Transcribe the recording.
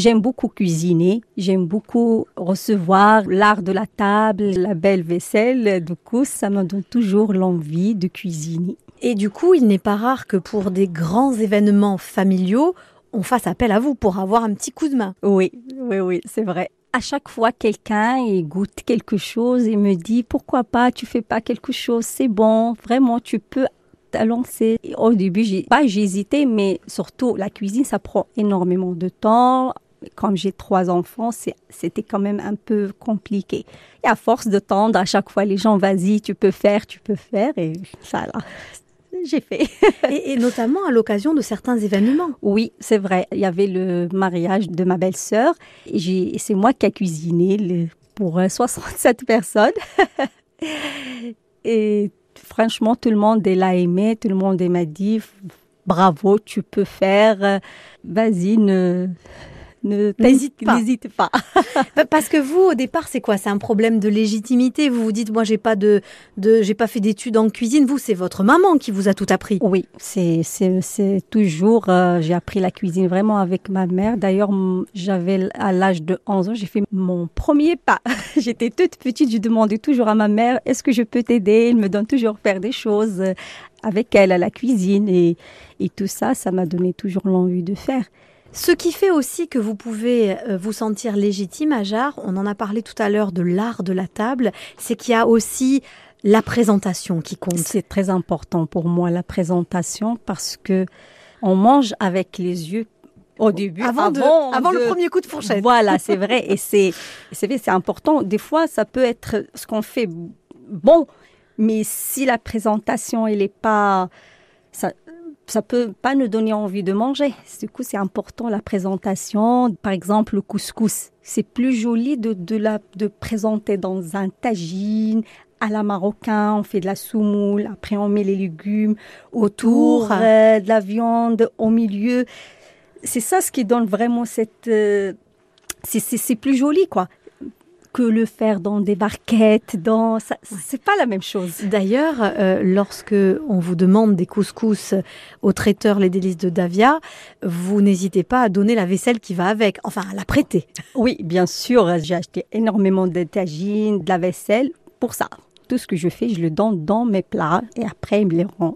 J'aime beaucoup cuisiner, j'aime beaucoup recevoir l'art de la table, la belle vaisselle. Du coup, ça me donne toujours l'envie de cuisiner. Et du coup, il n'est pas rare que pour des grands événements familiaux, on fasse appel à vous pour avoir un petit coup de main. Oui, oui, oui, c'est vrai. À chaque fois, quelqu'un goûte quelque chose et me dit pourquoi pas, tu fais pas quelque chose, c'est bon, vraiment, tu peux te lancer. Au début, j'ai pas hésité, mais surtout la cuisine, ça prend énormément de temps. Comme j'ai trois enfants, c'était quand même un peu compliqué. Et à force de tendre, à chaque fois, les gens, vas-y, tu peux faire, tu peux faire. Et ça, là, j'ai fait. et, notamment à l'occasion de certains événements. Oui, c'est vrai. Il y avait le mariage de ma belle-sœur. C'est moi qui ai cuisiné pour 67 personnes. et franchement, tout le monde l'a aimé. Tout le monde m'a dit bravo, tu peux faire. Vas-y, ne n'hésite pas. Pas. Parce que vous, au départ, c'est quoi? C'est un problème de légitimité. Vous vous dites, moi, j'ai pas de, de j'ai pas fait d'études en cuisine. Vous, c'est votre maman qui vous a tout appris. Oui, c'est, c'est, toujours, euh, j'ai appris la cuisine vraiment avec ma mère. D'ailleurs, j'avais, à l'âge de 11 ans, j'ai fait mon premier pas. J'étais toute petite, je demandais toujours à ma mère, est-ce que je peux t'aider? Elle me donne toujours faire des choses euh, avec elle à la cuisine et, et tout ça, ça m'a donné toujours l'envie de faire. Ce qui fait aussi que vous pouvez euh, vous sentir légitime, Ajar, on en a parlé tout à l'heure de l'art de la table, c'est qu'il y a aussi la présentation qui compte. C'est très important pour moi la présentation parce que on mange avec les yeux au début, avant, le premier coup de fourchette. Voilà, c'est vrai, et c'est c'est important. Des fois, ça peut être ce qu'on fait bon, mais si la présentation elle est pas ça, ça peut pas nous donner envie de manger. Du coup, c'est important la présentation. Par exemple, le couscous. C'est plus joli de, de, la, de présenter dans un tagine, à la marocain, on fait de la soumoule, après on met les légumes autour, euh, de la viande au milieu. C'est ça ce qui donne vraiment cette... Euh, c'est plus joli, quoi que le faire dans des barquettes, dans ça, c'est pas la même chose. D'ailleurs, euh, lorsque on vous demande des couscous au traiteur Les Délices de Davia, vous n'hésitez pas à donner la vaisselle qui va avec, enfin à la prêter. Oui, bien sûr, j'ai acheté énormément de tagines, de la vaisselle pour ça. Tout ce que je fais, je le donne dans mes plats et après, il me les rend.